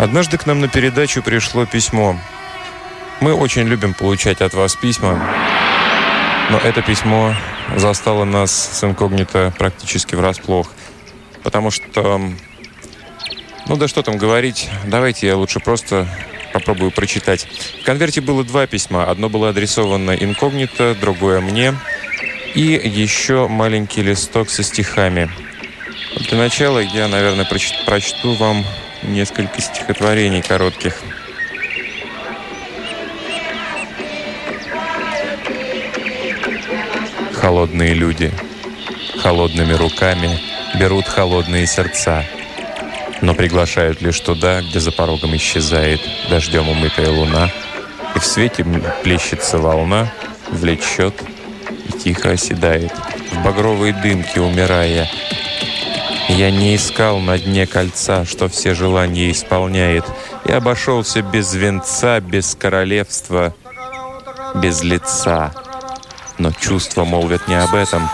Однажды к нам на передачу пришло письмо. Мы очень любим получать от вас письма, но это письмо застало нас с инкогнито практически врасплох. Потому что... Ну да что там говорить, давайте я лучше просто попробую прочитать. В конверте было два письма. Одно было адресовано инкогнито, другое мне. И еще маленький листок со стихами. Для начала я, наверное, прочту вам несколько стихотворений коротких. Холодные люди холодными руками берут холодные сердца, но приглашают лишь туда, где за порогом исчезает дождем умытая луна, и в свете плещется волна, влечет и тихо оседает, в багровой дымке умирая, я не искал на дне кольца, что все желания исполняет. И обошелся без венца, без королевства, без лица. Но чувства молвят не об этом.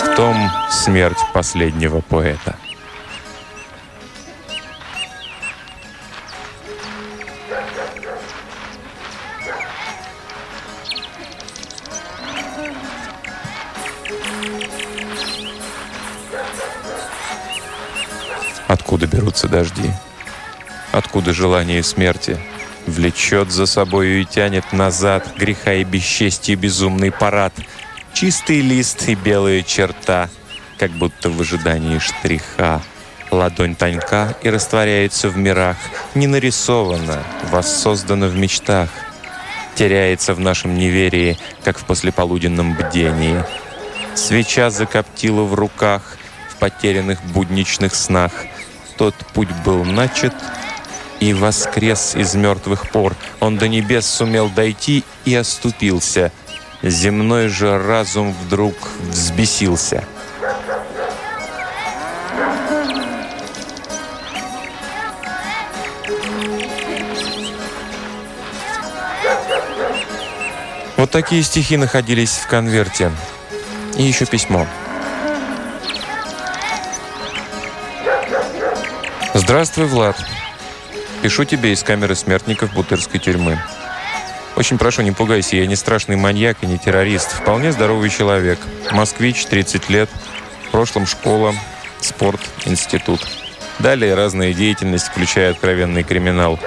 В том смерть последнего поэта. Откуда берутся дожди? Откуда желание смерти? Влечет за собою и тянет назад Греха и бесчестия безумный парад. Чистый лист и белая черта, Как будто в ожидании штриха. Ладонь тонька и растворяется в мирах, Не нарисована, воссоздана в мечтах. Теряется в нашем неверии, Как в послеполуденном бдении. Свеча закоптила в руках, В потерянных будничных снах — тот путь был начат и воскрес из мертвых пор. Он до небес сумел дойти и оступился. Земной же разум вдруг взбесился. Вот такие стихи находились в конверте. И еще письмо. «Здравствуй, Влад. Пишу тебе из камеры смертников Бутырской тюрьмы. Очень прошу, не пугайся, я не страшный маньяк и не террорист. Вполне здоровый человек. Москвич, 30 лет. В прошлом школа, спорт, институт. Далее разная деятельность, включая откровенный криминал.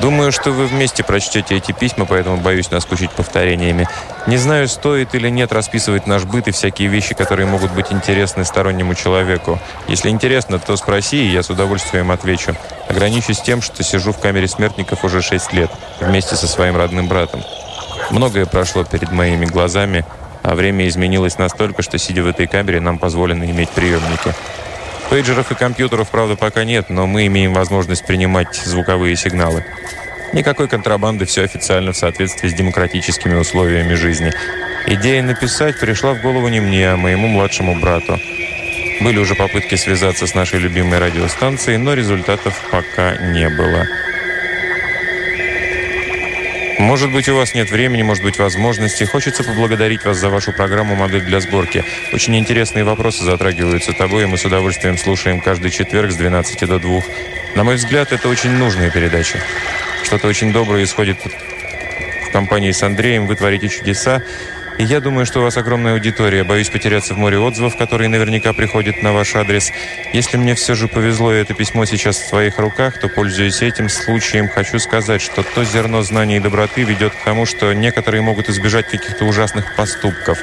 Думаю, что вы вместе прочтете эти письма, поэтому боюсь наскучить повторениями. Не знаю, стоит или нет расписывать наш быт и всякие вещи, которые могут быть интересны стороннему человеку. Если интересно, то спроси, и я с удовольствием отвечу. Ограничусь тем, что сижу в камере смертников уже 6 лет, вместе со своим родным братом. Многое прошло перед моими глазами, а время изменилось настолько, что, сидя в этой камере, нам позволено иметь приемники. Пейджеров и компьютеров, правда, пока нет, но мы имеем возможность принимать звуковые сигналы. Никакой контрабанды, все официально в соответствии с демократическими условиями жизни. Идея написать пришла в голову не мне, а моему младшему брату. Были уже попытки связаться с нашей любимой радиостанцией, но результатов пока не было. Может быть, у вас нет времени, может быть, возможности. Хочется поблагодарить вас за вашу программу «Модель для сборки». Очень интересные вопросы затрагиваются тобой, и мы с удовольствием слушаем каждый четверг с 12 до 2. На мой взгляд, это очень нужная передача. Что-то очень доброе исходит в компании с Андреем. Вы творите чудеса. И я думаю, что у вас огромная аудитория. Боюсь потеряться в море отзывов, которые наверняка приходят на ваш адрес. Если мне все же повезло, и это письмо сейчас в твоих руках, то, пользуясь этим случаем, хочу сказать, что то зерно знаний и доброты ведет к тому, что некоторые могут избежать каких-то ужасных поступков.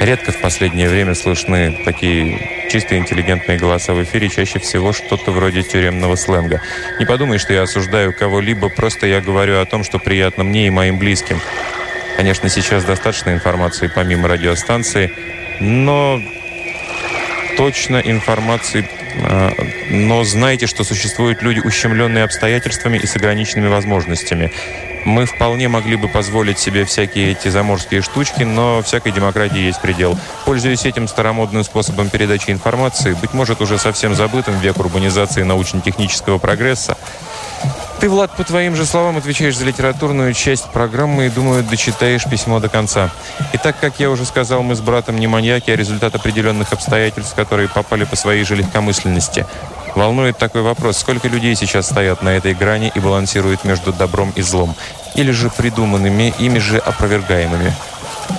Редко в последнее время слышны такие чисто интеллигентные голоса в эфире, чаще всего что-то вроде тюремного сленга. Не подумай, что я осуждаю кого-либо, просто я говорю о том, что приятно мне и моим близким. Конечно, сейчас достаточно информации помимо радиостанции, но точно информации а, но знайте, что существуют люди, ущемленные обстоятельствами и с ограниченными возможностями. Мы вполне могли бы позволить себе всякие эти заморские штучки, но всякой демократии есть предел. Пользуясь этим старомодным способом передачи информации, быть может, уже совсем забытым век урбанизации научно-технического прогресса, ты, Влад, по твоим же словам отвечаешь за литературную часть программы и, думаю, дочитаешь письмо до конца. И так, как я уже сказал, мы с братом не маньяки, а результат определенных обстоятельств, которые попали по своей же легкомысленности. Волнует такой вопрос, сколько людей сейчас стоят на этой грани и балансируют между добром и злом, или же придуманными, ими же опровергаемыми.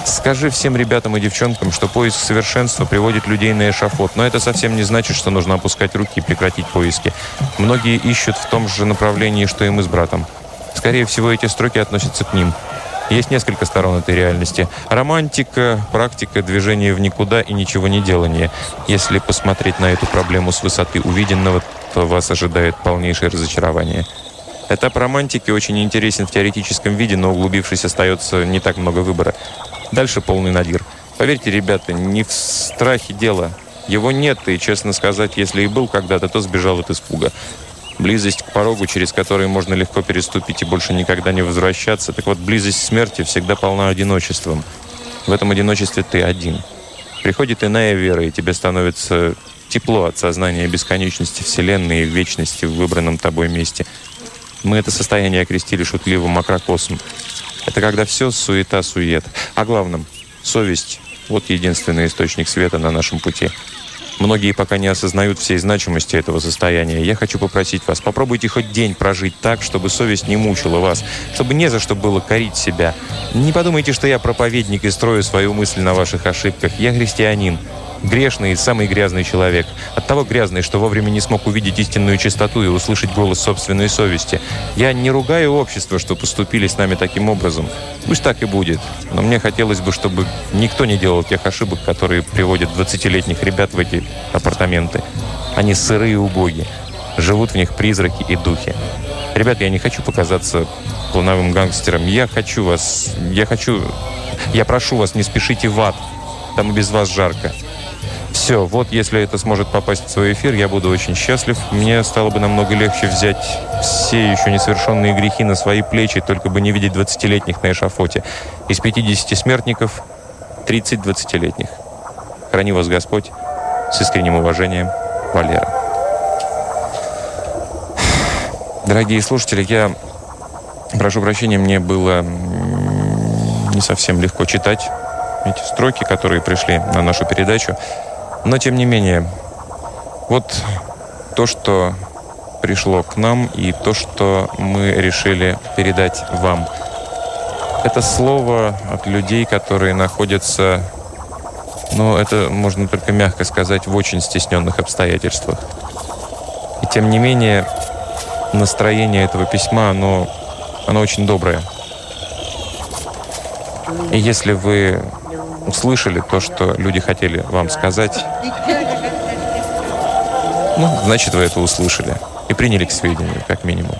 Скажи всем ребятам и девчонкам, что поиск совершенства приводит людей на эшафот, но это совсем не значит, что нужно опускать руки и прекратить поиски. Многие ищут в том же направлении, что и мы с братом. Скорее всего, эти строки относятся к ним. Есть несколько сторон этой реальности. Романтика, практика, движение в никуда и ничего не делание. Если посмотреть на эту проблему с высоты увиденного, то вас ожидает полнейшее разочарование. Этап романтики очень интересен в теоретическом виде, но углубившись остается не так много выбора. Дальше полный надир. Поверьте, ребята, не в страхе дело. Его нет, и, честно сказать, если и был когда-то, то сбежал от испуга. Близость к порогу, через который можно легко переступить и больше никогда не возвращаться. Так вот, близость смерти всегда полна одиночеством. В этом одиночестве ты один. Приходит иная вера, и тебе становится тепло от сознания бесконечности Вселенной и вечности в выбранном тобой месте. Мы это состояние окрестили шутливым макрокосом. Это когда все суета-сует. О главном — совесть. Вот единственный источник света на нашем пути. Многие пока не осознают всей значимости этого состояния. Я хочу попросить вас, попробуйте хоть день прожить так, чтобы совесть не мучила вас, чтобы не за что было корить себя. Не подумайте, что я проповедник и строю свою мысль на ваших ошибках. Я христианин грешный и самый грязный человек. От того грязный, что вовремя не смог увидеть истинную чистоту и услышать голос собственной совести. Я не ругаю общество, что поступили с нами таким образом. Пусть так и будет. Но мне хотелось бы, чтобы никто не делал тех ошибок, которые приводят 20-летних ребят в эти апартаменты. Они сырые и убоги. Живут в них призраки и духи. Ребят, я не хочу показаться плановым гангстером. Я хочу вас... Я хочу... Я прошу вас, не спешите в ад. Там без вас жарко. Все, вот если это сможет попасть в свой эфир, я буду очень счастлив. Мне стало бы намного легче взять все еще несовершенные грехи на свои плечи, только бы не видеть 20-летних на эшафоте. Из 50 смертников 30 20-летних. Храни вас Господь. С искренним уважением, Валера. Дорогие слушатели, я прошу прощения, мне было не совсем легко читать эти строки, которые пришли на нашу передачу. Но, тем не менее, вот то, что пришло к нам, и то, что мы решили передать вам. Это слово от людей, которые находятся, ну, это можно только мягко сказать, в очень стесненных обстоятельствах. И тем не менее, настроение этого письма, оно, оно очень доброе. И если вы услышали то, что люди хотели вам сказать, ну, значит, вы это услышали и приняли к сведению, как минимум.